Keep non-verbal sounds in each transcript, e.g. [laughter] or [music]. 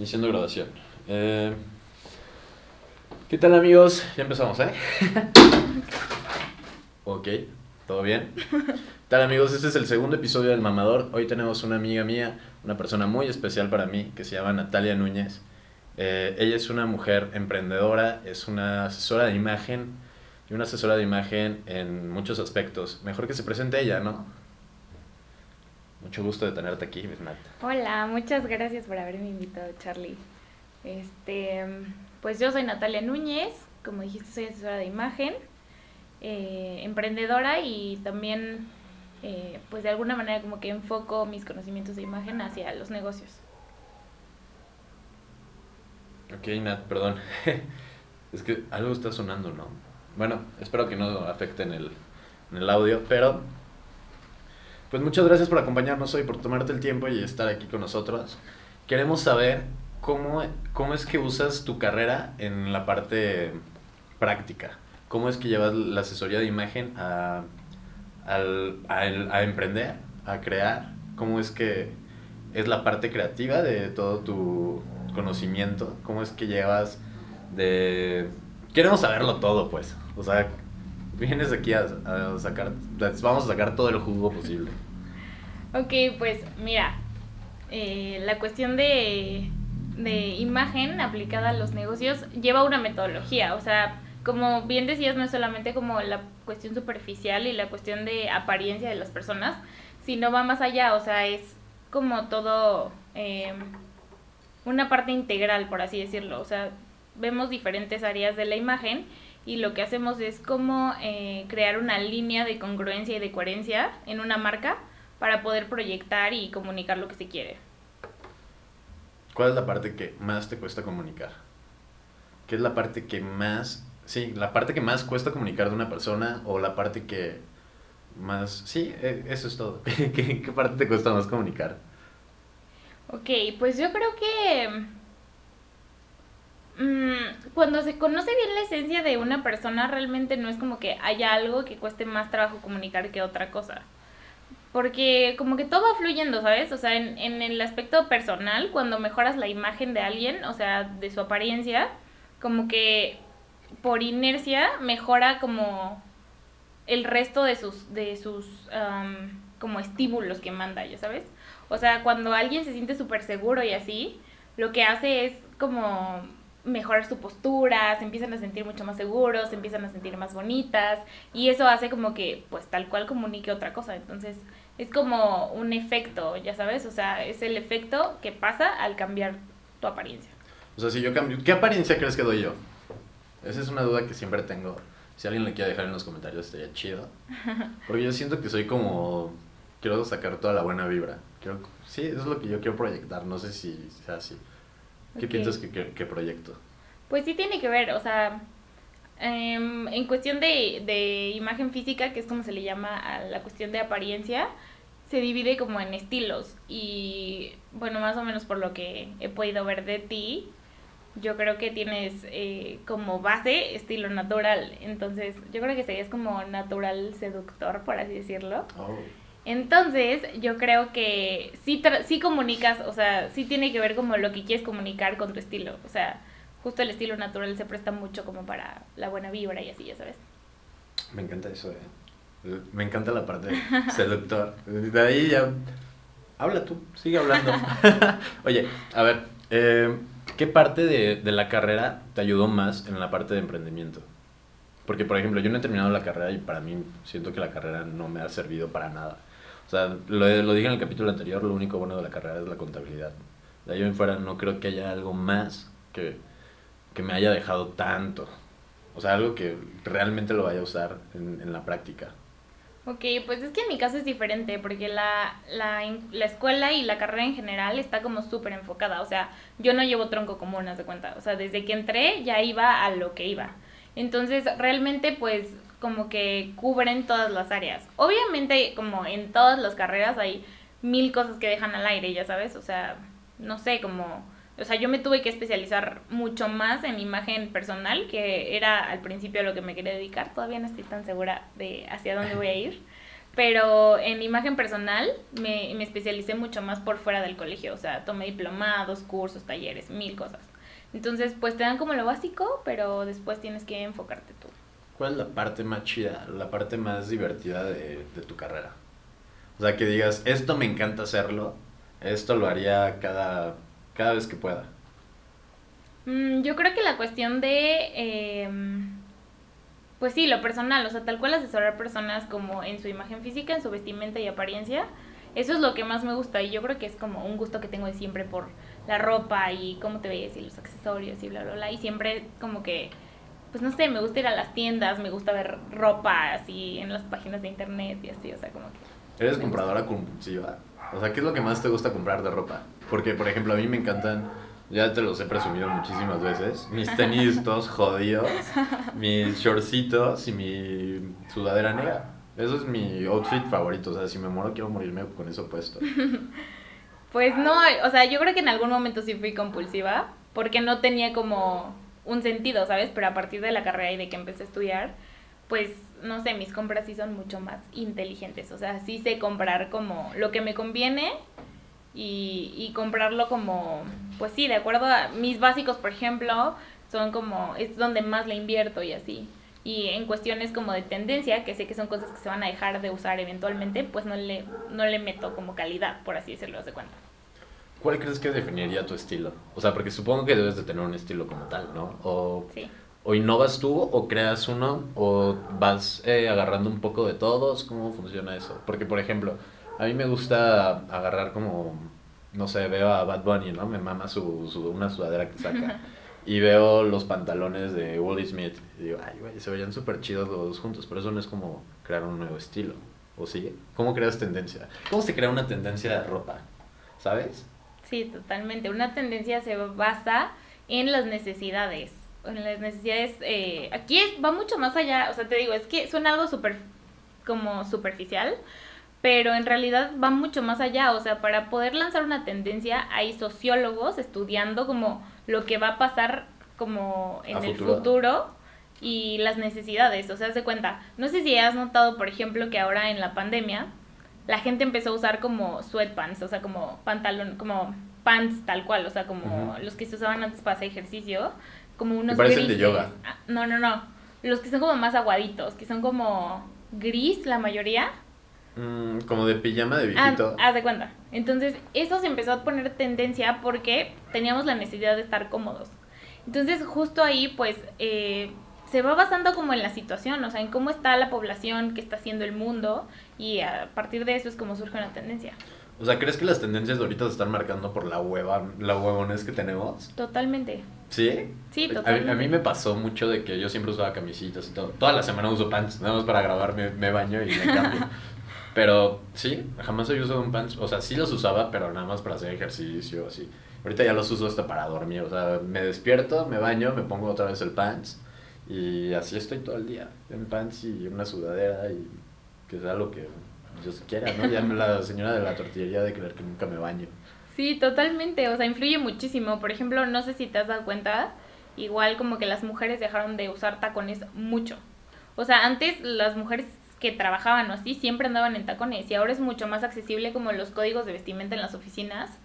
Iniciando grabación. Eh, ¿Qué tal amigos? Ya empezamos, ¿eh? [laughs] ok, ¿todo bien? ¿Qué tal amigos? Este es el segundo episodio del Mamador. Hoy tenemos una amiga mía, una persona muy especial para mí, que se llama Natalia Núñez. Eh, ella es una mujer emprendedora, es una asesora de imagen y una asesora de imagen en muchos aspectos. Mejor que se presente ella, ¿no? Mucho gusto de tenerte aquí, Nat. Hola, muchas gracias por haberme invitado, Charlie. Este, pues yo soy Natalia Núñez, como dijiste, soy asesora de imagen, eh, emprendedora y también, eh, pues de alguna manera como que enfoco mis conocimientos de imagen hacia los negocios. Ok, Nat, perdón. [laughs] es que algo está sonando, ¿no? Bueno, espero que no afecte en el, en el audio, pero pues muchas gracias por acompañarnos hoy, por tomarte el tiempo y estar aquí con nosotros. Queremos saber cómo, cómo es que usas tu carrera en la parte práctica. ¿Cómo es que llevas la asesoría de imagen a, a, el- a emprender, a crear? ¿Cómo es que es la parte creativa de todo tu conocimiento? ¿Cómo es que llevas de... Queremos saberlo todo, pues. O sea, vienes aquí a, sacar... Vamos a sacar todo el jugo posible. Ok, pues mira, eh, la cuestión de, de imagen aplicada a los negocios lleva una metodología, o sea, como bien decías, no es solamente como la cuestión superficial y la cuestión de apariencia de las personas, sino va más allá, o sea, es como todo eh, una parte integral, por así decirlo, o sea, vemos diferentes áreas de la imagen y lo que hacemos es como eh, crear una línea de congruencia y de coherencia en una marca para poder proyectar y comunicar lo que se quiere. ¿Cuál es la parte que más te cuesta comunicar? ¿Qué es la parte que más... Sí, la parte que más cuesta comunicar de una persona o la parte que más... Sí, eh, eso es todo. [laughs] ¿Qué, qué parte te cuesta más comunicar? Ok, pues yo creo que cuando se conoce bien la esencia de una persona, realmente no es como que haya algo que cueste más trabajo comunicar que otra cosa. Porque como que todo va fluyendo, ¿sabes? O sea, en, en el aspecto personal, cuando mejoras la imagen de alguien, o sea, de su apariencia, como que por inercia mejora como el resto de sus, de sus como estímulos que manda, ya sabes. O sea, cuando alguien se siente súper seguro y así, lo que hace es como mejorar su postura, se empiezan a sentir mucho más seguros, se empiezan a sentir más bonitas y eso hace como que pues tal cual comunique otra cosa. Entonces es como un efecto, ya sabes, o sea, es el efecto que pasa al cambiar tu apariencia. O sea, si yo cambio... ¿Qué apariencia crees que doy yo? Esa es una duda que siempre tengo. Si alguien le quiere dejar en los comentarios estaría chido. [laughs] Porque yo siento que soy como... Quiero sacar toda la buena vibra. Quiero... Sí, eso es lo que yo quiero proyectar. No sé si sea así. ¿Qué piensas que, que, que proyecto? Pues sí tiene que ver, o sea, em, en cuestión de, de imagen física, que es como se le llama a la cuestión de apariencia, se divide como en estilos y bueno, más o menos por lo que he podido ver de ti, yo creo que tienes eh, como base estilo natural, entonces yo creo que serías como natural seductor, por así decirlo. Oh. Entonces, yo creo que sí, sí comunicas, o sea, sí tiene que ver como lo que quieres comunicar con tu estilo. O sea, justo el estilo natural se presta mucho como para la buena vibra y así, ya sabes. Me encanta eso, eh. Me encanta la parte seductor. [laughs] De ahí ya. Habla tú, sigue hablando. [laughs] Oye, a ver, eh, ¿qué parte de, de la carrera te ayudó más en la parte de emprendimiento? Porque, por ejemplo, yo no he terminado la carrera y para mí siento que la carrera no me ha servido para nada. O sea, lo, lo dije en el capítulo anterior, lo único bueno de la carrera es la contabilidad. De ahí en fuera no creo que haya algo más que, que me haya dejado tanto. O sea, algo que realmente lo vaya a usar en, en la práctica. Ok, pues es que en mi caso es diferente porque la, la, la escuela y la carrera en general está como súper enfocada. O sea, yo no llevo tronco común, haz de cuenta. O sea, desde que entré ya iba a lo que iba. Entonces, realmente, pues, como que cubren todas las áreas. Obviamente, como en todas las carreras hay mil cosas que dejan al aire, ya sabes. O sea, no sé, como... O sea, yo me tuve que especializar mucho más en imagen personal, que era al principio a lo que me quería dedicar. Todavía no estoy tan segura de hacia dónde voy a ir. [laughs] Pero en imagen personal me, me especialicé mucho más por fuera del colegio. O sea, tomé diplomados, cursos, talleres, mil cosas. Entonces, pues te dan como lo básico, pero después tienes que enfocarte tú. ¿Cuál es la parte más chida, la parte más divertida de, de tu carrera? O sea, que digas, esto me encanta hacerlo, esto lo haría cada, cada vez que pueda. Mm, yo creo que la cuestión de, em, pues sí, lo personal, o sea, tal cual asesorar personas como en su imagen física, en su vestimenta y apariencia, eso es lo que más me gusta y yo creo que es como un gusto que tengo de siempre por la ropa y cómo te ves y los accesorios y bla, bla, bla. Y siempre como que, pues no sé, me gusta ir a las tiendas, me gusta ver ropa así en las páginas de internet y así, o sea, como que... ¿Eres compradora compulsiva? O sea, ¿qué es lo que más te gusta comprar de ropa? Porque, por ejemplo, a mí me encantan, ya te los he presumido muchísimas veces, mis tenis [laughs] todos jodidos, mis shortcitos y mi sudadera negra. Eso es mi outfit favorito, o sea, si me muero quiero morirme con eso puesto. [laughs] Pues no, o sea, yo creo que en algún momento sí fui compulsiva, porque no tenía como un sentido, ¿sabes? Pero a partir de la carrera y de que empecé a estudiar, pues no sé, mis compras sí son mucho más inteligentes, o sea, sí sé comprar como lo que me conviene y, y comprarlo como, pues sí, de acuerdo a mis básicos, por ejemplo, son como, es donde más le invierto y así. Y en cuestiones como de tendencia, que sé que son cosas que se van a dejar de usar eventualmente, pues no le, no le meto como calidad, por así decirlo, de cuenta. ¿Cuál crees que definiría tu estilo? O sea, porque supongo que debes de tener un estilo como tal, ¿no? O, Sí. o innovas tú, o creas uno, o vas eh, agarrando un poco de todos. ¿Cómo funciona eso? Porque, por ejemplo, a mí me gusta agarrar como, no sé, veo a Bad Bunny, ¿no? Me mama su, su- una sudadera que saca. [laughs] Y veo los pantalones de Wally Smith. Y digo, ay, güey, se veían súper chidos los dos juntos. Pero eso no es como crear un nuevo estilo. ¿O sí? ¿Cómo creas tendencia? ¿Cómo se crea una tendencia de ropa? ¿Sabes? Sí, totalmente. Una tendencia se basa en las necesidades. En las necesidades. eh, aquí va mucho más allá. O sea, te digo, es que suena algo súper como superficial. Pero en realidad va mucho más allá. O sea, para poder lanzar una tendencia, hay sociólogos estudiando como lo que va a pasar como en A el futuro. futuro y las necesidades. O sea, haz de cuenta. No sé si has notado, por ejemplo, que ahora en la pandemia la gente empezó a usar como sweatpants, o sea, como pantalón, como pants tal cual, o sea, como los que se usaban antes para hacer ejercicio, como unos parecen de grises. yoga. Ah, No, no, no. Los que son como más aguaditos, que son como gris la mayoría. Mm, como de pijama de Ah, viejito. haz de cuenta. Entonces, eso se empezó a poner tendencia porque teníamos la necesidad de estar cómodos. Entonces, justo ahí, pues, eh, se va basando como en la situación, o sea, en cómo está la población, qué está haciendo el mundo, y a partir de eso es como surge una tendencia. O sea, ¿crees que las tendencias de ahorita se están marcando por la hueva, la huevones que tenemos? Totalmente. ¿Sí? Sí, A- a, totalmente. a mí me pasó mucho de que yo siempre usaba camisitas y todo. Toda la semana uso pants, nada más para grabar me, me baño y me cambio. [laughs] pero sí, jamás había usado un pants. O sea, sí los usaba, pero nada más para hacer ejercicio, así. Ahorita ya los uso hasta para dormir. O sea, me despierto, me baño, me pongo otra vez el pants. Y así estoy todo el día. En pants y una sudadera y que sea lo que yo quiera, ¿no? Llame la señora de la tortillería de creer que nunca me baño. Sí, totalmente, o sea, influye muchísimo. Por ejemplo, no sé si te has dado cuenta, igual como que las mujeres dejaron de usar tacones mucho. O sea, antes las mujeres que trabajaban o así siempre andaban en tacones y ahora es mucho más accesible como los códigos de vestimenta en las oficinas.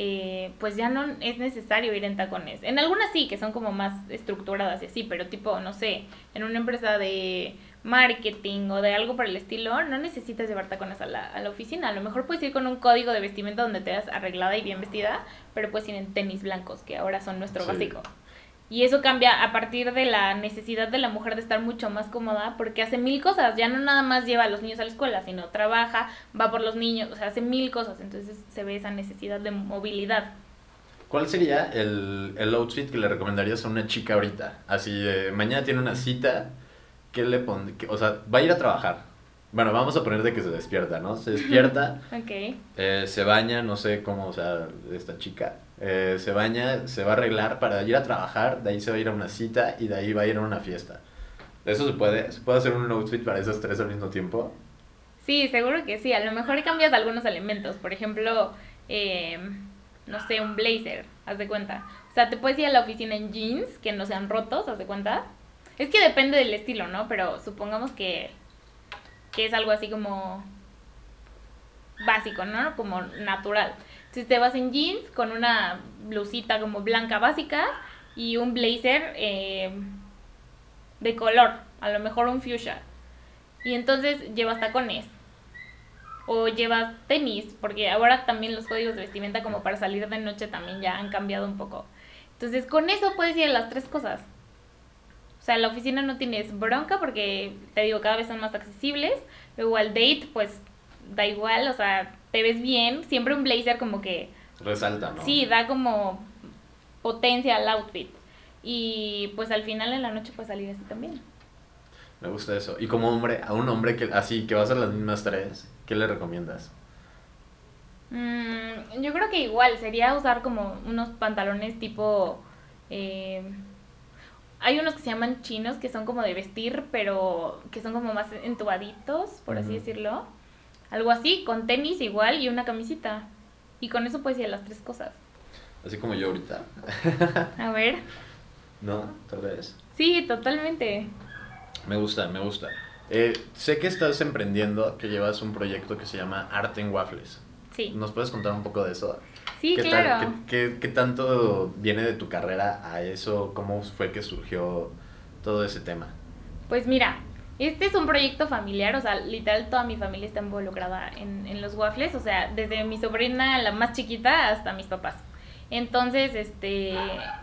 eh, pues ya no es necesario ir en tacones. En algunas sí, que son como más estructuradas y así, pero tipo, no sé, en una empresa de marketing o de algo por el estilo, no necesitas llevar tacones a la, a la oficina. A lo mejor puedes ir con un código de vestimenta donde te veas arreglada y bien vestida, pero puedes ir en tenis blancos, que ahora son nuestro Sí. básico. Y eso cambia a partir de la necesidad de la mujer de estar mucho más cómoda porque hace mil cosas. Ya no nada más lleva a los niños a la escuela, sino trabaja, va por los niños, o sea, hace mil cosas. Entonces se ve esa necesidad de movilidad. ¿Cuál sería el, el outfit que le recomendarías a una chica ahorita? Así, mañana tiene una cita, ¿qué le pon qué- O sea, va a ir a trabajar. Bueno, vamos a poner de que se despierta, ¿no? Se despierta, [laughs] Ok. eh, se baña, no sé cómo, o sea, esta chica. Eh, se baña, se va a arreglar para ir a trabajar, de ahí se va a ir a una cita y de ahí va a ir a una fiesta. ¿Eso se puede? ¿Se puede hacer un outfit para esas tres al mismo tiempo? Sí, seguro que sí. A lo mejor cambias algunos elementos. Por ejemplo, eh, no sé, un blazer, haz de cuenta. O sea, te puedes ir a la oficina en jeans que no sean rotos, haz de cuenta. Es que depende del estilo, ¿no? Pero supongamos que, que es algo así como básico, ¿no? Como natural. Entonces te vas en jeans con una blusita como blanca básica y un blazer eh, de color, a lo mejor un fuchsia. Y entonces llevas tacones o llevas tenis, porque ahora también los códigos de vestimenta como para salir de noche también ya han cambiado un poco. Entonces con eso puedes ir a las tres cosas. O sea, la oficina no tienes bronca porque, te digo, cada vez son más accesibles. Luego al date, pues da igual, o sea, te ves bien. Siempre un blazer como que... Resalta, ¿no? Sí, da como potencia al outfit. Y pues al final en la noche puedes salir así también. Me gusta eso. Y como hombre, a un hombre que así, que va a hacer las mismas tres, ¿qué le recomiendas? Mm, yo creo que igual sería usar como unos pantalones tipo... Eh, hay unos que se llaman chinos que son como de vestir, pero que son como más entubaditos, por así decirlo. Algo así, con tenis igual y una camisita. Y con eso puedes ir a las tres cosas. Así como yo ahorita. A ver. ¿No? Tal vez. Sí, totalmente. Me gusta, me gusta. Eh, sé que estás emprendiendo, que llevas un proyecto que se llama Arte en Waffles. Sí. ¿Nos puedes contar un poco de eso? Sí, ¿Qué, tal- claro. qué, qué- qué tanto viene de tu carrera a eso? ¿Cómo fue que surgió todo ese tema? Pues mira, este es un proyecto familiar, o sea, literal toda mi familia está involucrada en, en los waffles, o sea, desde mi sobrina, la más chiquita, hasta mis papás. Entonces, este,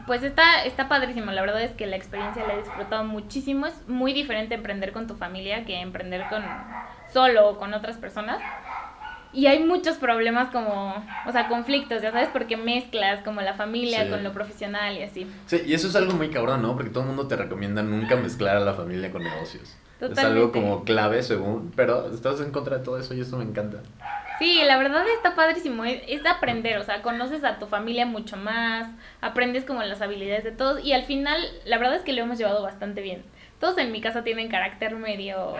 pues está, está padrísimo, la verdad es que la experiencia la he disfrutado muchísimo, es muy diferente emprender con tu familia que emprender con solo o con otras personas. Y hay muchos problemas como, o sea, conflictos, ya sabes, porque mezclas como la familia Sí. con lo profesional y así. Sí, y eso es algo muy cabrón, ¿no? Porque todo el mundo te recomienda nunca mezclar a la familia con negocios. Es algo Totalmente. como clave según, pero estás en contra de todo eso y eso me encanta. Sí, la verdad está padrísimo, es, es de aprender, o sea, conoces a tu familia mucho más, aprendes como las habilidades de todos y al final la verdad es que lo hemos llevado bastante bien. Todos en mi casa tienen carácter medio,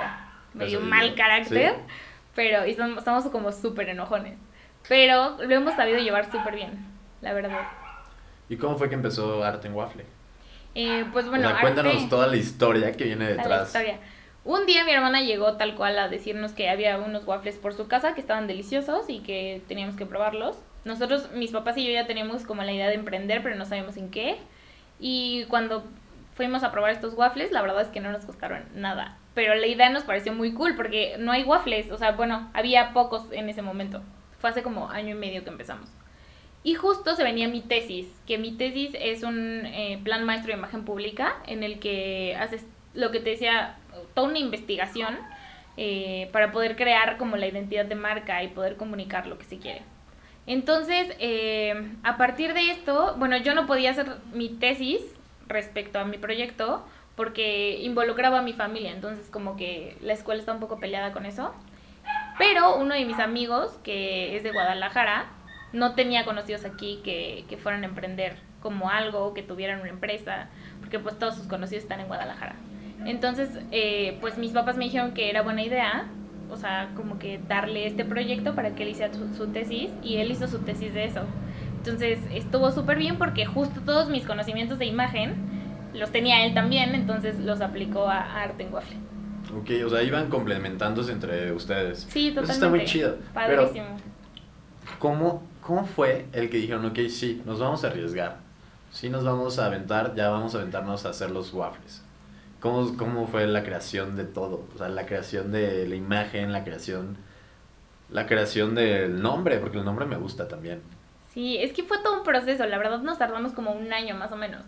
medio mal carácter, sí. Pero y son- estamos como súper enojones, pero lo hemos sabido llevar súper bien, la verdad. ¿Y cómo fue que empezó Arte en Waffle? Eh, pues bueno, o sea, cuéntanos arte- toda la historia que viene la detrás. historia. Un día mi hermana llegó tal cual a decirnos que había unos waffles por su casa que estaban deliciosos y que teníamos que probarlos. Nosotros, mis papás y yo ya teníamos como la idea de emprender, pero no sabíamos en qué. Y cuando fuimos a probar estos waffles, la verdad es que no nos costaron nada. Pero la idea nos pareció muy cool porque no hay waffles, o sea, bueno, había pocos en ese momento. Fue hace como año y medio que empezamos. Y justo se venía mi tesis, que mi tesis es un eh, plan maestro de imagen pública en el que haces lo que te decía, toda una investigación eh, para poder crear como la identidad de marca y poder comunicar lo que se quiere. Entonces, eh, a partir de esto, bueno, yo no podía hacer mi tesis respecto a mi proyecto porque involucraba a mi familia, entonces como que la escuela está un poco peleada con eso. Pero uno de mis amigos, que es de Guadalajara, no tenía conocidos aquí que, que fueran a emprender como algo, que tuvieran una empresa, porque pues todos sus conocidos están en Guadalajara. Entonces, eh, pues mis papás me dijeron que era buena idea, o sea, como que darle este proyecto para que él hiciera su, su tesis, y él hizo su tesis de eso. Entonces, estuvo súper bien porque justo todos mis conocimientos de imagen los tenía él también, entonces los aplicó a, a Arte en Waffle. Ok, o sea, iban complementándose entre ustedes. Sí, Eso totalmente. está muy chido. Pero, Padrísimo. ¿cómo, ¿cómo fue el que dijeron, ok, sí, nos vamos a arriesgar? Sí, nos vamos a aventar, ya vamos a aventarnos a hacer los waffles. ¿Cómo, ¿Cómo fue la creación de todo? O sea, la creación de la imagen, la creación, la creación del nombre, porque el nombre me gusta también. Sí, es que fue todo un proceso, la verdad nos tardamos como un año más o menos.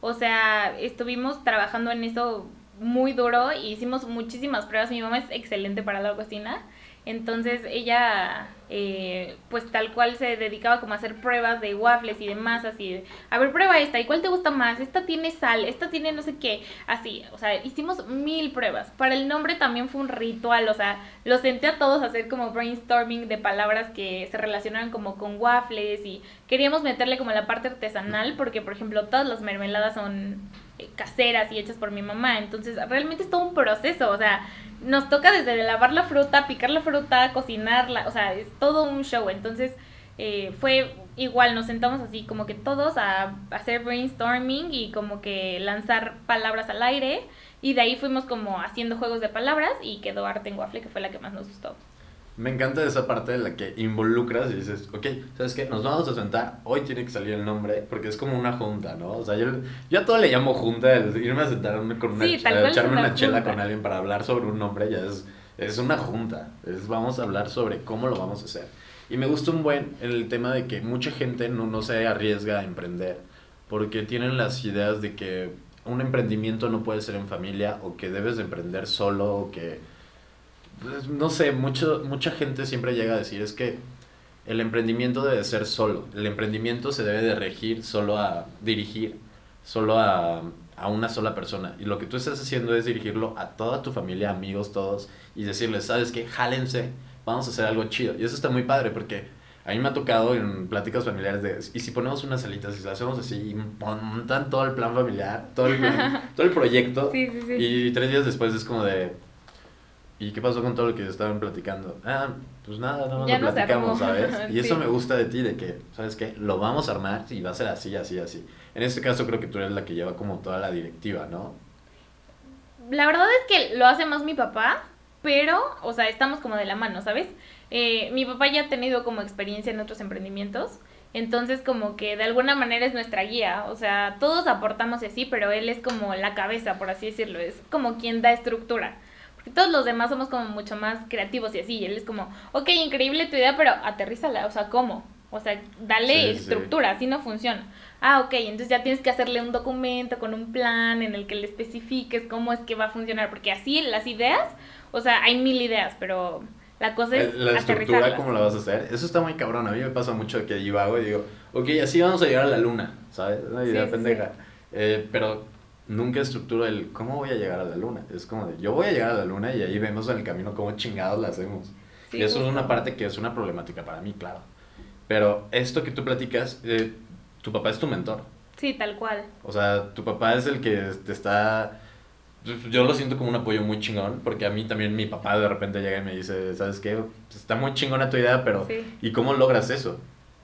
O sea, estuvimos trabajando en eso muy duro y hicimos muchísimas pruebas. Mi mamá es excelente para la cocina, entonces ella eh, pues tal cual se dedicaba como a hacer pruebas de waffles y de masas y de, a ver, prueba esta, ¿y cuál te gusta más? Esta tiene sal, esta tiene no sé qué, así, o sea, hicimos mil pruebas. Para el nombre también fue un ritual, o sea, los senté a todos a hacer como brainstorming de palabras que se relacionaran como con waffles y queríamos meterle como la parte artesanal porque, por ejemplo, todas las mermeladas son caseras y hechas por mi mamá, entonces realmente es todo un proceso, o sea, nos toca desde lavar la fruta, picar la fruta, cocinarla, o sea, es todo un show, entonces eh, fue igual nos sentamos así como que todos a, hacer brainstorming y como que lanzar palabras al aire. Y de ahí fuimos como haciendo juegos de palabras y quedó Arte en Waffle que fue la que más nos gustó. Me encanta esa parte de la que involucras y dices, ok, ¿sabes qué? Nos vamos a sentar, hoy tiene que salir el nombre, porque es como una junta, ¿no? O sea, yo, yo a todo le llamo junta, irme a sentarme con una, echarme una, chela con alguien para hablar sobre un nombre, ya es, es una junta, es vamos a hablar sobre cómo lo vamos a hacer. Y me gusta un buen el tema de que mucha gente no, no se arriesga a emprender, porque tienen las ideas de que un emprendimiento no puede ser en familia, o que debes de emprender solo, o que pues, no sé, mucho, mucha gente siempre llega a decir es que el emprendimiento debe ser solo. El emprendimiento se debe de regir solo a dirigir, solo a, a, una sola persona. Y lo que tú estás haciendo es dirigirlo a toda tu familia, amigos, todos, y decirles, ¿sabes qué? Jálense, vamos a hacer algo chido. Y eso está muy padre porque a mí me ha tocado en pláticas familiares de, y si ponemos unas salitas y lo hacemos así, y montan todo el plan familiar, todo el, [laughs] todo el proyecto, y tres días después es como de ¿Y qué pasó con todo lo que estaban platicando? Ah, pues nada, nada más lo platicamos, ¿sabes? [laughs] Y eso me gusta de ti, de que, ¿sabes qué? Lo vamos a armar y va a ser así, así, así. En este caso creo que tú eres la que lleva como toda la directiva, ¿no? La verdad es que lo hace más mi papá, pero, o sea, estamos como de la mano, ¿sabes? Eh, mi papá ya ha tenido como experiencia en otros emprendimientos, entonces como que de alguna manera es nuestra guía, o sea, todos aportamos así, pero él es como la cabeza, por así decirlo, es como quien da estructura. Porque todos los demás somos como mucho más creativos y así. Y él es como, ok, increíble tu idea, pero aterrízala. O sea, ¿cómo? O sea, dale estructura, así no funciona. Ah, ok, entonces ya tienes que hacerle un documento con un plan en el que le especifiques cómo es que va a funcionar. Porque así las ideas, o sea, hay mil ideas, pero la cosa es. La estructura, ¿cómo la vas a hacer? Eso está muy cabrón. A mí me pasa mucho que yo hago y digo, ok, así vamos a llegar a la luna, ¿sabes? Una idea pendeja. Eh, pero nunca estructuro el cómo voy a llegar a la luna. Es como de yo voy a llegar a la luna y ahí vemos en el camino cómo chingados la hacemos. y eso es una parte que es una problemática para mí, claro. Pero esto que tú platicas, eh, tu papá es tu mentor. Sí, tal cual. O sea, tu papá es el que te está... Yo lo siento como un apoyo muy chingón, porque a mí también mi papá de repente llega y me dice, ¿sabes qué? Está muy chingona tu idea, pero ¿y cómo logras eso?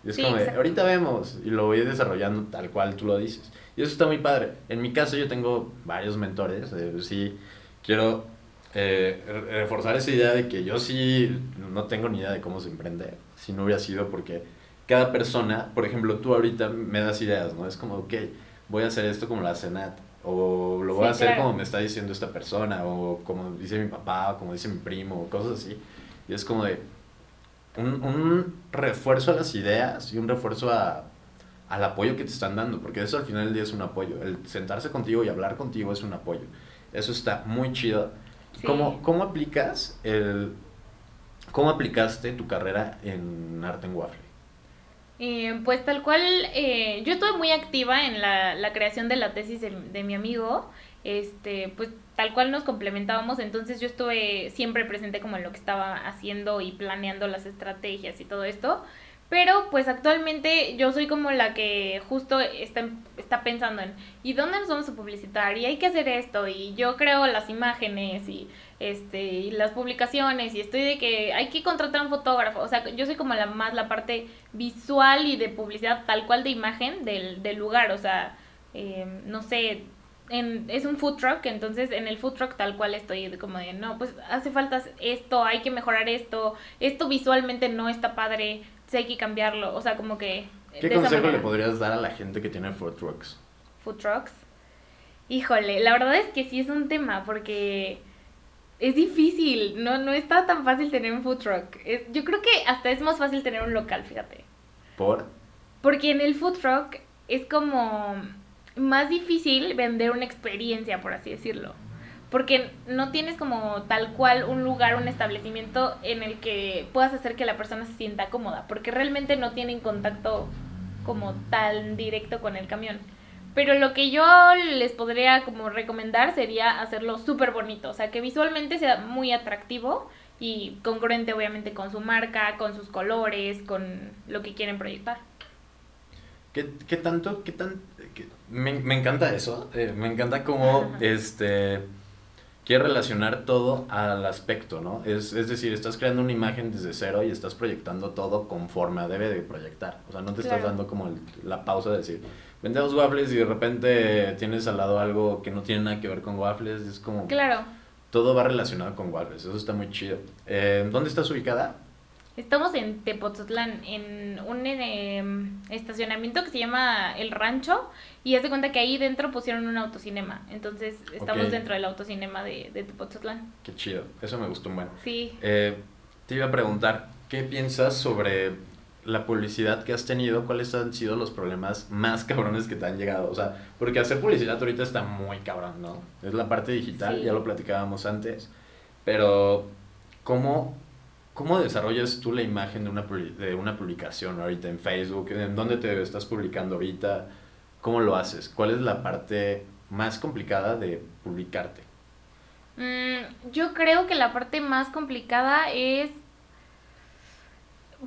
Y es como de, ahorita vemos, y lo voy desarrollando tal cual tú lo dices. Y eso está muy padre. En mi caso yo tengo varios mentores. Eh, sí, quiero eh, reforzar esa idea de que yo sí no tengo ni idea de cómo se emprende. Si no hubiera sido porque cada persona, por ejemplo, tú ahorita me das ideas, ¿no? Es como, ok, voy a hacer esto como la Senat. O lo voy a hacer como me está diciendo esta persona. O como dice mi papá, o como dice mi primo, o cosas así. Y es como de un, un refuerzo a las ideas y un refuerzo a al apoyo que te están dando, porque eso al final del día es un apoyo. El sentarse contigo y hablar contigo es un apoyo. Eso está muy chido. ¿Cómo, ¿Cómo, aplicas el... ¿Cómo aplicaste tu carrera en arte en waffle? Eh, pues tal cual, eh, yo estuve muy activa en la, la creación de la tesis de, de, mi amigo, este, pues tal cual nos complementábamos, entonces yo estuve siempre presente como en lo que estaba haciendo y planeando las estrategias y todo esto, pero pues actualmente yo soy como la que justo está, está pensando en ¿y dónde nos vamos a publicitar? Y hay que hacer esto y yo creo las imágenes y este y las publicaciones y estoy de que hay que contratar un fotógrafo. O sea, yo soy como la más la parte visual y de publicidad tal cual de imagen del, del lugar. O sea, eh, no sé, en, es un food truck, entonces en el food truck tal cual estoy como de, no, pues hace falta esto, hay que mejorar esto, esto visualmente no está padre, hay que cambiarlo. O sea, como que. ¿Qué consejo le podrías dar a la gente que tiene food trucks? Food trucks. Híjole, la verdad es que sí es un tema porque es difícil, no, no está tan fácil tener un food truck. yo creo que hasta es más fácil tener un local, fíjate. ¿Por? Porque en el food truck es como más difícil vender una experiencia, por así decirlo porque no tienes como tal cual un lugar, un establecimiento en el que puedas hacer que la persona se sienta cómoda, porque realmente no tienen contacto como tan directo con el camión. Pero lo que yo les podría como recomendar sería hacerlo súper bonito, o sea, que visualmente sea muy atractivo y congruente obviamente con su marca, con sus colores, con lo que quieren proyectar. ¿Qué, qué tanto, qué tan... me, me, encanta eso, eh, me encanta cómo, este quiere relacionar todo al aspecto, ¿no? Es, es decir, estás creando una imagen desde cero y estás proyectando todo conforme debe de proyectar. O sea, no te estás dando como el- la pausa de decir, vendemos waffles y de repente tienes al lado algo que no tiene nada que ver con waffles. Es como, Claro. todo va relacionado con waffles. Eso está muy chido. Eh, ¿Dónde estás ubicada? Estamos en Tepoztlán, en un eh, estacionamiento que se llama El Rancho, y haz de cuenta que ahí dentro pusieron un autocinema. Entonces estamos dentro del autocinema de, de Tepoztlán. Qué chido. Eso me gustó un buen. Sí. Eh, te iba a preguntar, ¿qué piensas sobre la publicidad que has tenido? ¿Cuáles han sido los problemas más cabrones que te han llegado? O sea, porque hacer publicidad ahorita está muy cabrón, ¿no? Es la parte digital, Sí. ya lo platicábamos antes, pero ¿cómo, cómo desarrollas tú la imagen de una, de una publicación ahorita en Facebook? ¿En dónde te estás publicando ahorita? ¿Cómo lo haces? ¿Cuál es la parte más complicada de publicarte? Mm, yo creo que la parte más complicada es,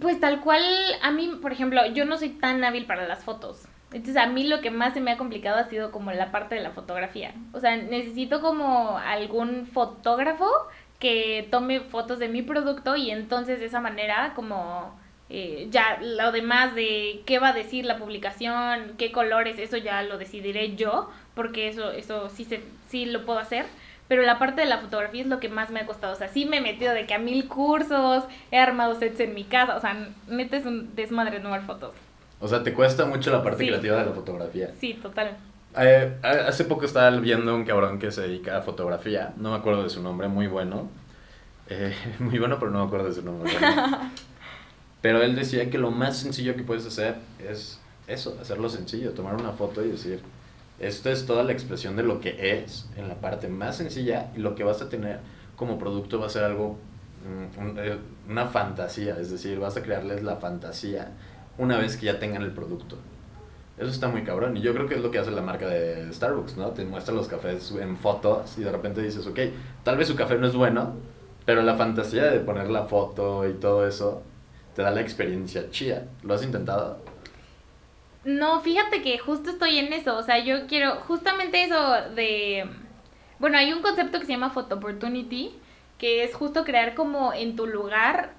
pues tal cual, a mí, por ejemplo, yo no soy tan hábil para las fotos. Entonces a mí lo que más se me ha complicado ha sido como la parte de la fotografía. O sea, necesito como algún fotógrafo que tome fotos de mi producto y entonces de esa manera como eh, ya lo demás de qué va a decir la publicación, qué colores, eso ya lo decidiré yo, porque eso, eso sí, se, sí lo puedo hacer. Pero la parte de la fotografía es lo que más me ha costado. O sea, sí me he metido de que a mil cursos, he armado sets en mi casa. O sea, neta es un desmadre tomar fotos. O sea, te cuesta mucho la parte Sí. creativa de la fotografía. Sí, total. Eh, hace poco estaba viendo un cabrón que se dedica a fotografía, no me acuerdo de su nombre, muy bueno. Eh, [laughs] muy bueno, pero no me acuerdo de su nombre. bueno. [laughs] Pero él decía que lo más sencillo que puedes hacer es eso, hacerlo sencillo, tomar una foto y decir, esto es toda la expresión de lo que es en la parte más sencilla y lo que vas a tener como producto va a ser algo, mm, eh, una fantasía, es decir, vas a crearles la fantasía una vez que ya tengan el producto. Eso está muy cabrón. Y yo creo que es lo que hace la marca de Starbucks, ¿no? Te muestra los cafés en fotos y de repente dices, ok, tal vez su café no es bueno, pero la fantasía de poner la foto y todo eso te da la experiencia chida. ¿Lo has intentado? No, fíjate que justo estoy en eso, o sea, yo quiero justamente eso de... Bueno, hay un concepto que se llama Photo Opportunity, que es justo crear como en tu lugar,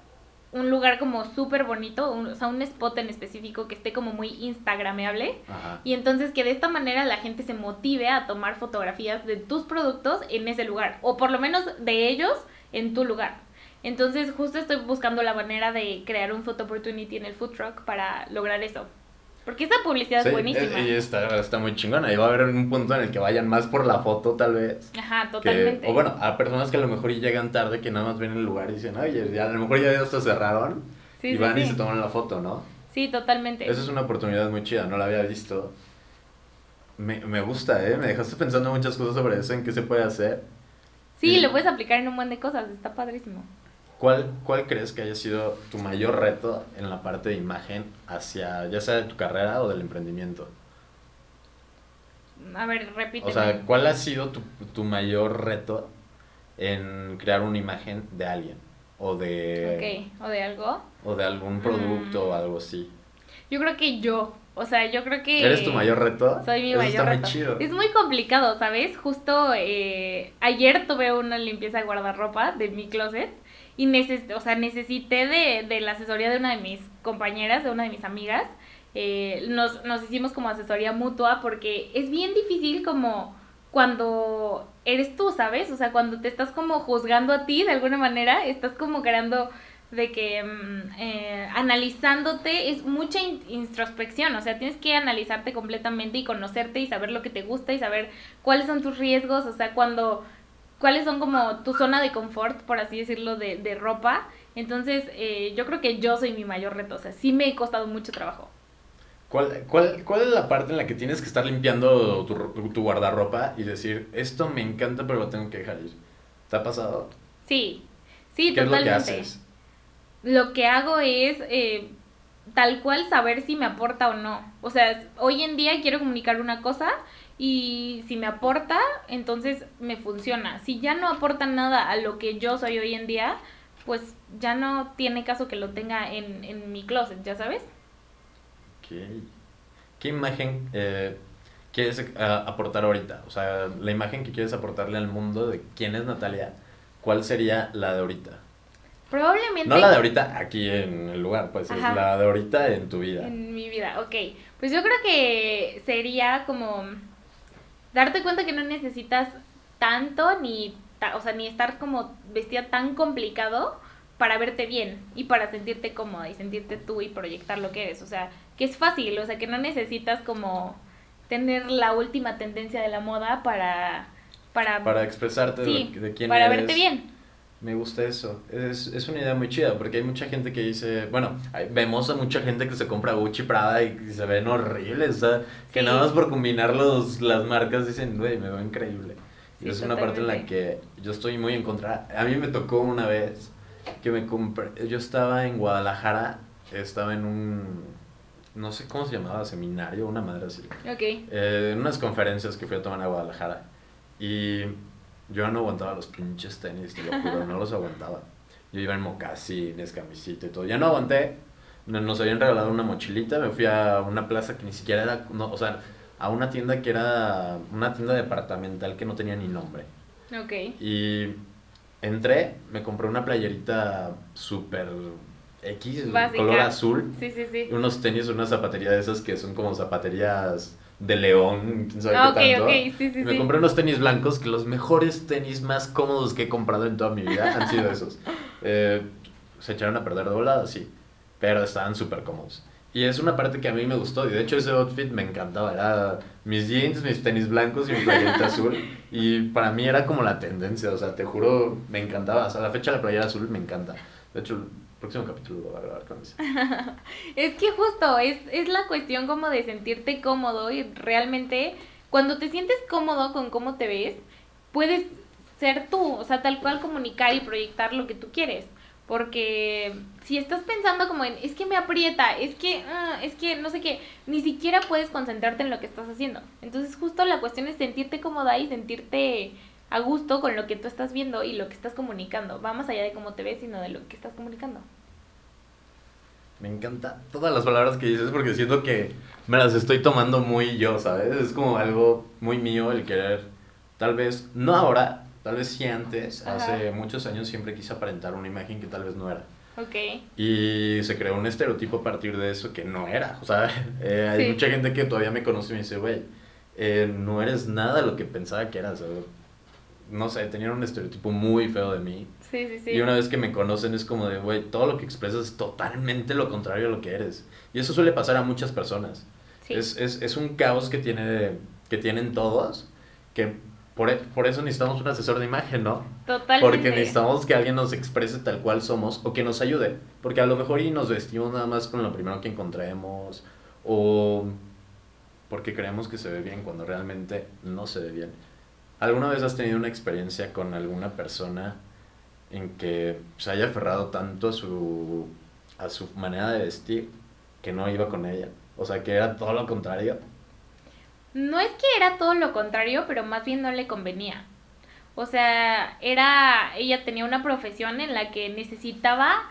un lugar como súper bonito, un- o sea, un spot en específico que esté como muy instagrameable. Ajá. Y entonces que de esta manera la gente se motive a tomar fotografías de tus productos en ese lugar, o por lo menos de ellos en tu lugar. Entonces justo estoy buscando la manera de crear un photo opportunity en el food truck para lograr eso. Porque esta publicidad Sí, es buenísima. y está, está muy chingona. Y va a haber un punto en el que vayan más por la foto, tal vez. Ajá, que- totalmente. o bueno, a personas que a lo mejor llegan tarde, que nada más ven el lugar y dicen, oye, ya, a lo mejor ya hasta cerraron. Sí, y sí, van y se toman la foto, ¿no? Sí, totalmente. Esa es una oportunidad muy chida, no la había visto. Me, me gusta, ¿eh? Me dejaste pensando muchas cosas sobre eso, en qué se puede hacer. Sí, y- lo puedes aplicar en un buen de cosas, está padrísimo. ¿Cuál, ¿Cuál crees que haya sido tu mayor reto en la parte de imagen hacia, ya sea de tu carrera o del emprendimiento? A ver, repíteme. O sea, ¿cuál ha sido tu, tu mayor reto en crear una imagen de alguien? O de, Ok, o de algo. o de algún producto Mm. o algo así. Yo creo que yo, o sea, yo creo que... ¿Eres tu mayor reto? Soy mi Eso mayor está reto. muy chido. Es muy complicado, ¿sabes? Justo eh, ayer tuve una limpieza de guardarropa de mi closet y neces o sea, necesité de, de la asesoría de una de mis compañeras, de una de mis amigas. Eh, nos, nos hicimos como asesoría mutua porque es bien difícil como cuando eres tú, ¿sabes? O sea, cuando te estás como juzgando a ti de alguna manera, estás como creando de que mm, eh, analizándote es mucha in- introspección, o sea, tienes que analizarte completamente y conocerte y saber lo que te gusta y saber cuáles son tus riesgos, o sea, cuando cuáles son como tu zona de confort, por así decirlo, de, de ropa. Entonces, eh, yo creo que yo soy mi mayor reto, o sea, sí me ha costado mucho trabajo. ¿Cuál, cuál, ¿Cuál es la parte en la que tienes que estar limpiando tu, tu guardarropa y decir, esto me encanta pero lo tengo que dejar ir? ¿Te ha pasado? Sí, sí, ¿Qué es lo totalmente. que haces? Lo que hago es eh, tal cual saber si me aporta o no. O sea, hoy en día quiero comunicar una cosa y si me aporta, entonces me funciona. Si ya no aporta nada a lo que yo soy hoy en día, pues ya no tiene caso que lo tenga en, en mi closet, ¿ya sabes? Ok. ¿Qué imagen, eh, quieres eh, aportar ahorita? O sea, la imagen que quieres aportarle al mundo de quién es Natalia, ¿cuál sería la de ahorita? Probablemente. No la de ahorita aquí en el lugar, pues, es la de ahorita en tu vida. En mi vida, ok. Pues yo creo que sería como darte cuenta que no necesitas tanto ni, ta- o sea, ni estar como vestida tan complicado para verte bien y para sentirte cómoda y sentirte tú y proyectar lo que eres. O sea, que es fácil, o sea, que no necesitas como tener la última tendencia de la moda para... Para, Para expresarte de sí, de, quién para eres. verte bien. Me gusta eso. Es, es una idea muy chida porque hay mucha gente que dice, bueno, hay- vemos a mucha gente que se compra Gucci Prada y, y se ven horribles, o sea, que Sí. nada más por combinar los, las marcas dicen, güey, me veo increíble. Y Sí, es una parte en la que yo estoy muy en contra. A mí me tocó una vez que me compré, yo estaba en Guadalajara, estaba en un, no sé cómo se llamaba, seminario, una madre así. Ok. Eh, en unas conferencias que fui a tomar a Guadalajara. Y yo no aguantaba los pinches tenis, te lo juro, no los aguantaba. Yo iba en mocasines, camisita y todo. Ya no aguanté. no- Nos habían regalado una mochilita. Me fui a una plaza que ni siquiera era. No, o sea, a una tienda que era una tienda departamental que no tenía ni nombre. Ok. Y entré, me compré una playerita súper X, Básica. color azul Sí, sí, sí. unos tenis, una zapatería de esas que son como zapaterías de león, quién sabe Ah, qué tanto. ok, sí, sí, me sí. compré unos tenis blancos que los mejores tenis más cómodos que he comprado en toda mi vida han sido esos. [laughs] Eh, se echaron a perder de volada, sí, pero estaban súper cómodos. Y es una parte que a mí me gustó, y de hecho ese outfit me encantaba, era mis jeans, mis tenis blancos y mi playerita azul, [laughs] y para mí era como la tendencia, o sea, te juro, me encantaba, hasta la fecha la playera azul me encanta. De hecho, próximo capítulo lo voy a con. [laughs] Es que justo es, es la cuestión como de sentirte cómodo y realmente cuando te sientes cómodo con cómo te ves, puedes ser tú, o sea, tal cual comunicar y proyectar lo que tú quieres. Porque si estás pensando como en, es que me aprieta, es que, ah, es que no sé qué, ni siquiera puedes concentrarte en lo que estás haciendo. Entonces justo la cuestión es sentirte cómoda y sentirte a gusto con lo que tú estás viendo y lo que estás comunicando. Va más allá de cómo te ves, sino de lo que estás comunicando. Me encanta todas las palabras que dices porque siento que me las estoy tomando muy yo, ¿sabes? Es como algo muy mío el querer, tal vez, no ahora, tal vez sí antes, Ajá. hace muchos años siempre quise aparentar una imagen que tal vez no era. Ok. Y se creó un estereotipo a partir de eso que no era. O sea, [laughs] eh, hay Sí. mucha gente que todavía me conoce y me dice, güey, eh, no eres nada lo que pensaba que eras. o- no sé, tenían un estereotipo muy feo de mí. Sí, sí, sí. Y una vez que me conocen es como de, güey, todo lo que expresas es totalmente lo contrario a lo que eres. Y eso suele pasar a muchas personas. Sí. Es, es, es un caos que, tiene, que tienen todos, que por, e- por eso necesitamos un asesor de imagen, ¿no? Totalmente. Porque necesitamos que alguien nos exprese tal cual somos o que nos ayude. Porque a lo mejor y nos vestimos nada más con lo primero que encontremos o porque creemos que se ve bien cuando realmente no se ve bien. ¿Alguna vez has tenido una experiencia con alguna persona en que se haya aferrado tanto a su, a su manera de vestir que no iba con ella? O sea, que era todo lo contrario. No es que era todo lo contrario, pero más bien no le convenía. O sea, era, ella tenía una profesión en la que necesitaba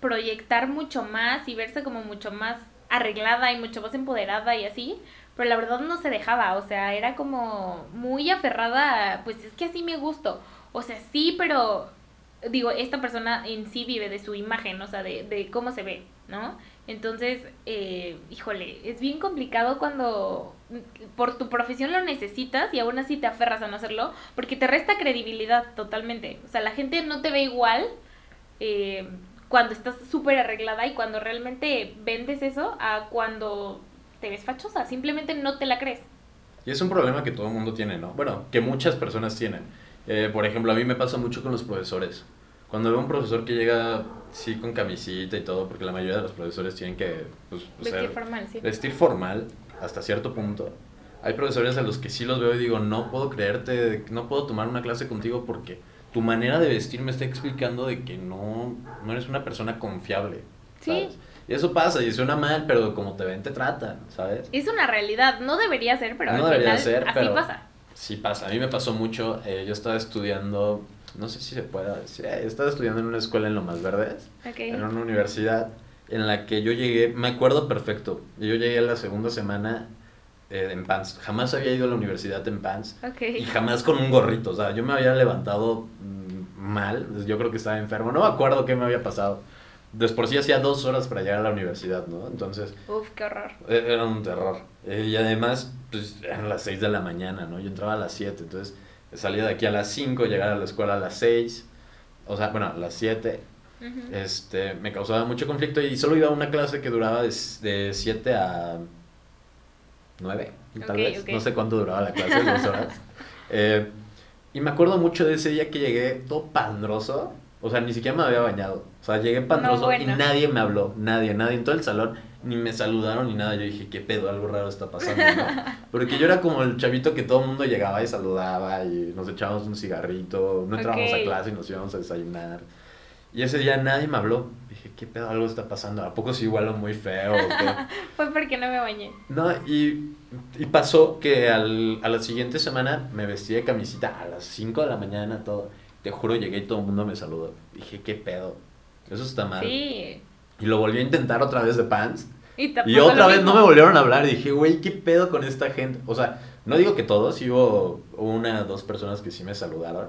proyectar mucho más y verse como mucho más arreglada y mucho más empoderada y así, pero la verdad no se dejaba, o sea, era como muy aferrada, pues es que así me gusto, o sea, sí, pero digo, esta persona en sí vive de su imagen, o sea, de, de cómo se ve, ¿no? Entonces, eh, híjole, es bien complicado cuando por tu profesión lo necesitas y aún así te aferras a no hacerlo, porque te resta credibilidad totalmente. O sea, la gente no te ve igual eh, cuando estás súper arreglada y cuando realmente vendes eso a cuando te ves fachosa. Simplemente no te la crees. Y es un problema que todo el mundo tiene, ¿no? Bueno, que muchas personas tienen. Eh, por ejemplo, a mí me pasa mucho con los profesores. Cuando veo un profesor que llega, sí, con camisita y todo, porque la mayoría de los profesores tienen que pues, Vestir ser- formal, sí. vestir formal hasta cierto punto. Hay profesores a los que sí los veo y digo, no puedo creerte, no puedo tomar una clase contigo porque tu manera de vestir me está explicando de que no, no eres una persona confiable. Sí. Eso pasa y suena mal, pero como te ven, te tratan, ¿sabes? Es una realidad. No debería ser, pero No al debería final ser, así pero- pasa. Sí pasa, a mí me pasó mucho, eh, yo estaba estudiando, no sé si se pueda decir, eh, estaba estudiando en una escuela en Lomas Verdes, Ok. en una universidad en la que yo llegué, me acuerdo perfecto, yo llegué la segunda semana eh, en pants. Jamás había ido a la universidad en pants. Ok. Y jamás con un gorrito. O sea, yo me había levantado mm, mal. Yo creo que estaba enfermo. No me acuerdo qué me había pasado. Después por sí hacía dos horas para llegar a la universidad, ¿no? Entonces, Uf, qué horror. e- era un terror. Eh, y además, pues eran las 6 de la mañana, ¿no? Yo entraba a las 7. Entonces, salía de aquí a las 5, llegar a la escuela a las 6. O sea, bueno, a las 7. Ujú. Este, me causaba mucho conflicto y solo iba a una clase que duraba de, de 7 a 9, tal vez. No sé cuánto duraba la clase, dos horas. [laughs] Eh, y me acuerdo mucho de ese día que llegué todo pandroso. O sea, ni siquiera me había bañado. O sea, llegué pandroso bueno. y nadie me habló. Nadie, nadie en todo el salón. Ni me saludaron ni nada. Yo dije, ¿qué pedo? Algo raro está pasando, ¿no? [laughs] Porque yo era como el chavito que todo el mundo llegaba y saludaba y nos echábamos un cigarrito. No entrábamos a clase y nos íbamos a desayunar. Y ese día nadie me habló. Dije, ¿qué pedo? Algo está pasando. ¿A poco sí huelo muy feo? [laughs] Fue porque no me bañé. No, y, y pasó que al, a la siguiente semana me vestí de camisita a las 5 de la mañana, todo. Te juro, llegué y todo el mundo me saludó. Dije, ¿qué pedo? Eso está mal. Sí. Y lo volví a intentar otra vez de pants. Y, Y otra vez mismo. no me volvieron a hablar. Dije, güey, ¿qué pedo con esta gente? O sea, no digo que todos, sí hubo una o dos personas que sí me saludaron.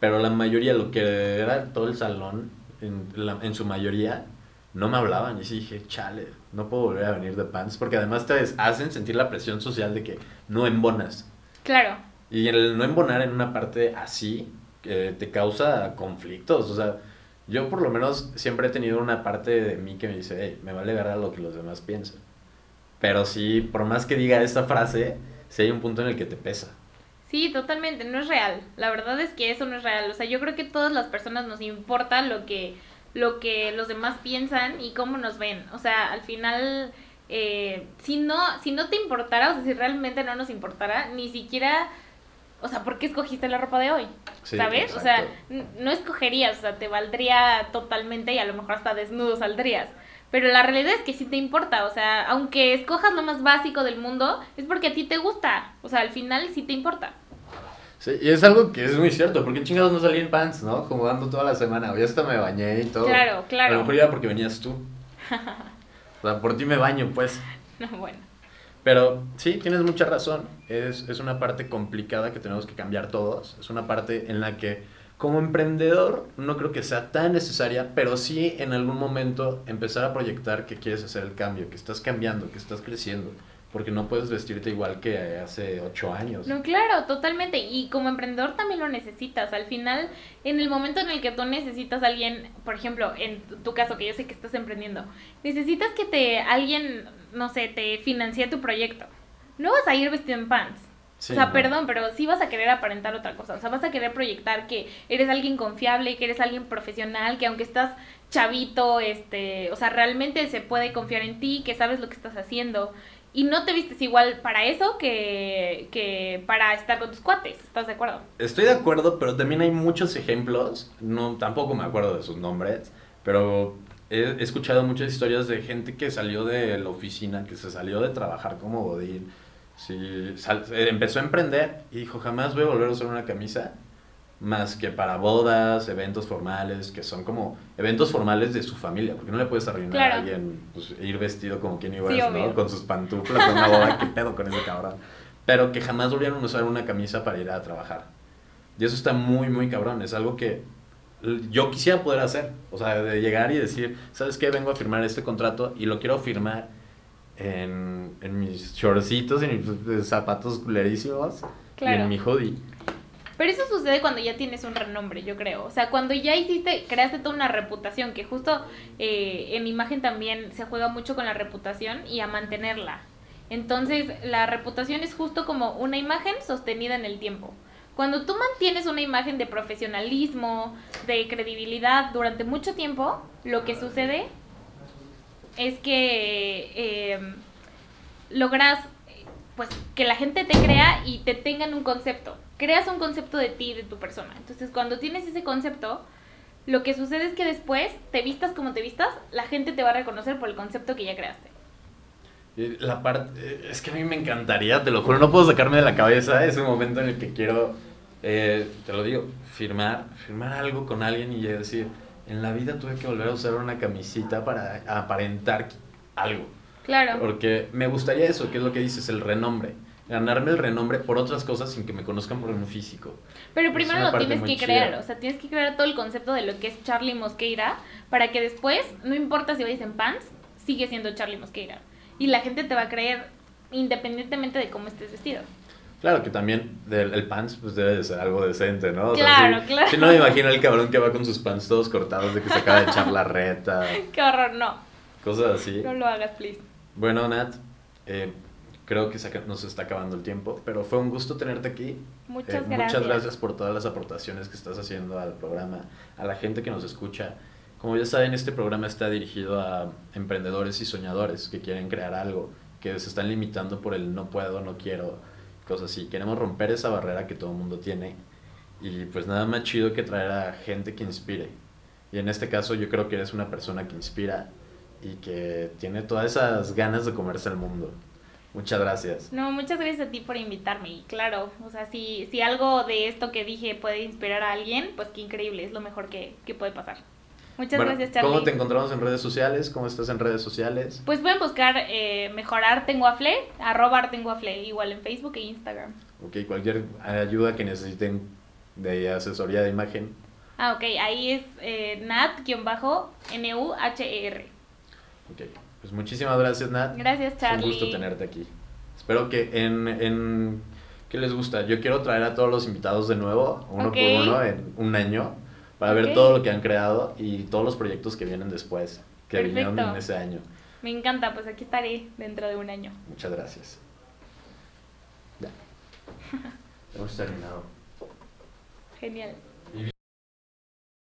Pero la mayoría, lo que era todo el salón, en, la- en su mayoría, no me hablaban. Y sí dije, chale, no puedo volver a venir de pants. Porque además te hacen sentir la presión social de que no embonas. Claro. Y el no embonar en una parte así te causa conflictos. O sea, yo por lo menos siempre he tenido una parte de mí que me dice, hey, me vale ver lo que los demás piensan. Pero sí, por más que diga esta frase, sí hay un punto en el que te pesa. Sí, totalmente, no es real. La verdad es que eso no es real. O sea, yo creo que todas las personas nos importa lo que, lo que los demás piensan y cómo nos ven. O sea, al final, eh, si no, si no te importara, o sea, si realmente no nos importara, ni siquiera, o sea, ¿por qué escogiste la ropa de hoy? Sí, ¿Sabes? O sea, no escogerías, o sea, te valdría totalmente y a lo mejor hasta desnudo saldrías. Pero la realidad es que sí te importa, o sea, aunque escojas lo más básico del mundo, es porque a ti te gusta. O sea, al final sí te importa. Sí, y es algo que es muy cierto, porque chingados no salí en pants, ¿no? Como dando toda la semana, hoy hasta me bañé y todo. Claro, claro. A lo mejor era porque venías tú. [laughs] O sea, por ti me baño, pues. No, bueno. Pero sí, tienes mucha razón. Es, es una parte complicada que tenemos que cambiar todos. Es una parte en la que como emprendedor no creo que sea tan necesaria, pero sí en algún momento empezar a proyectar que quieres hacer el cambio, que estás cambiando, que estás creciendo. Porque no puedes vestirte igual que hace ocho años. No, claro, totalmente. Y como emprendedor también lo necesitas. Al final, en el momento en el que tú necesitas a alguien, por ejemplo, en tu- caso, que yo sé que estás emprendiendo, necesitas que te alguien, no sé, te financie tu proyecto. No vas a ir vestido en pants. Sí, o sea, no. perdón, pero sí vas a querer aparentar otra cosa. O sea, vas a querer proyectar que eres alguien confiable, que eres alguien profesional, que aunque estás chavito, este, o sea, realmente se puede confiar en ti, que sabes lo que estás haciendo. Y no te vistes igual para eso que, que para estar con tus cuates. ¿Estás de acuerdo? Estoy de acuerdo, pero también hay muchos ejemplos, no, tampoco me acuerdo de sus nombres, pero he, escuchado muchas historias de gente que salió de la oficina, que se salió de trabajar como godín, sí, sal- empezó a emprender y dijo, jamás voy a volver a usar una camisa más que para bodas, eventos formales, que son como eventos formales de su familia, porque no le puedes arruinar Claro. a alguien pues, ir vestido como quien iba Sí, ¿no? obvio. Con sus pantuflas, con una boda, qué pedo con ese cabrón. Pero que jamás volvieron a usar una camisa para ir a trabajar. Y eso está muy, muy cabrón. Es algo que yo quisiera poder hacer. O sea, de llegar y decir, ¿sabes qué? Vengo a firmar este contrato y lo quiero firmar en, en mis shortcitos, en mis zapatos culerísimos y Claro. en mi hoodie. Pero eso sucede cuando ya tienes un renombre, yo creo. O sea, cuando ya hiciste, creaste toda una reputación, que justo eh, en imagen también se juega mucho con la reputación y a mantenerla. Entonces, la reputación es justo como una imagen sostenida en el tiempo. Cuando tú mantienes una imagen de profesionalismo, de credibilidad durante mucho tiempo, lo que sucede es que eh, logras pues que la gente te crea y te tengan un concepto. Creas un concepto de ti, de tu persona. Entonces, cuando tienes ese concepto, lo que sucede es que después, te vistas como te vistas, la gente te va a reconocer por el concepto que ya creaste. La parte, es que a mí me encantaría, te lo juro, no puedo sacarme de la cabeza ese momento en el que quiero, eh, te lo digo, firmar, firmar algo con alguien y decir, en la vida tuve que volver a usar una camisita para aparentar algo. Claro. Porque me gustaría eso, que es lo que dices, el renombre. Ganarme el renombre por otras cosas sin que me conozcan por un físico. Pero primero lo tienes que crear, chida. o sea, tienes que crear todo el concepto de lo que es Charlie Mosqueira para que después, no importa si vayas en pants, sigue siendo Charlie Mosqueira. Y la gente te va a creer independientemente de cómo estés vestido. Claro que también del, el pants pues debe de ser algo decente, ¿no? Claro, sí- claro. sí no me imagino el cabrón que va con sus pants todos cortados de que se acaba de echar la reta, [laughs] Qué horror, no. cosas así. No lo hagas, please. Bueno, Nat, eh, creo que nos está acabando el tiempo, pero fue un gusto tenerte aquí. Muchas Eh, gracias. Muchas gracias por todas las aportaciones que estás haciendo al programa, a la gente que nos escucha. Como ya saben, este programa está dirigido a emprendedores y soñadores que quieren crear algo, que se están limitando por el no puedo, no quiero, cosas así. Queremos romper esa barrera que todo el mundo tiene y pues nada más chido que traer a gente que inspire. Y en este caso yo creo que eres una persona que inspira y que tiene todas esas ganas de comerse el mundo. Muchas gracias. No, muchas gracias a ti por invitarme. Y claro, o sea, si, si algo de esto que dije puede inspirar a alguien, pues qué increíble, es lo mejor que, que puede pasar. Muchas Bueno, gracias, Charlie. ¿Cómo te encontramos en redes sociales? ¿Cómo estás en redes sociales? Pues pueden buscar eh, mejorar tengo a Fle, arroba artenguafle, igual en Facebook e Instagram. Ok, cualquier ayuda que necesiten de asesoría de imagen. Ah, ok, ahí es eh, nat-nuher. Ok, pues muchísimas gracias, Nat. Gracias, Es Charlie. un gusto tenerte aquí. Espero que en, en... ¿Qué les gusta? Yo quiero traer a todos los invitados de nuevo, uno por uno, en un año, para ver todo lo que han creado y todos los proyectos que vienen después, que vinieron Perfecto. en ese año. Me encanta, pues aquí estaré dentro de un año. Muchas gracias. Ya. [laughs] Hemos terminado. Genial.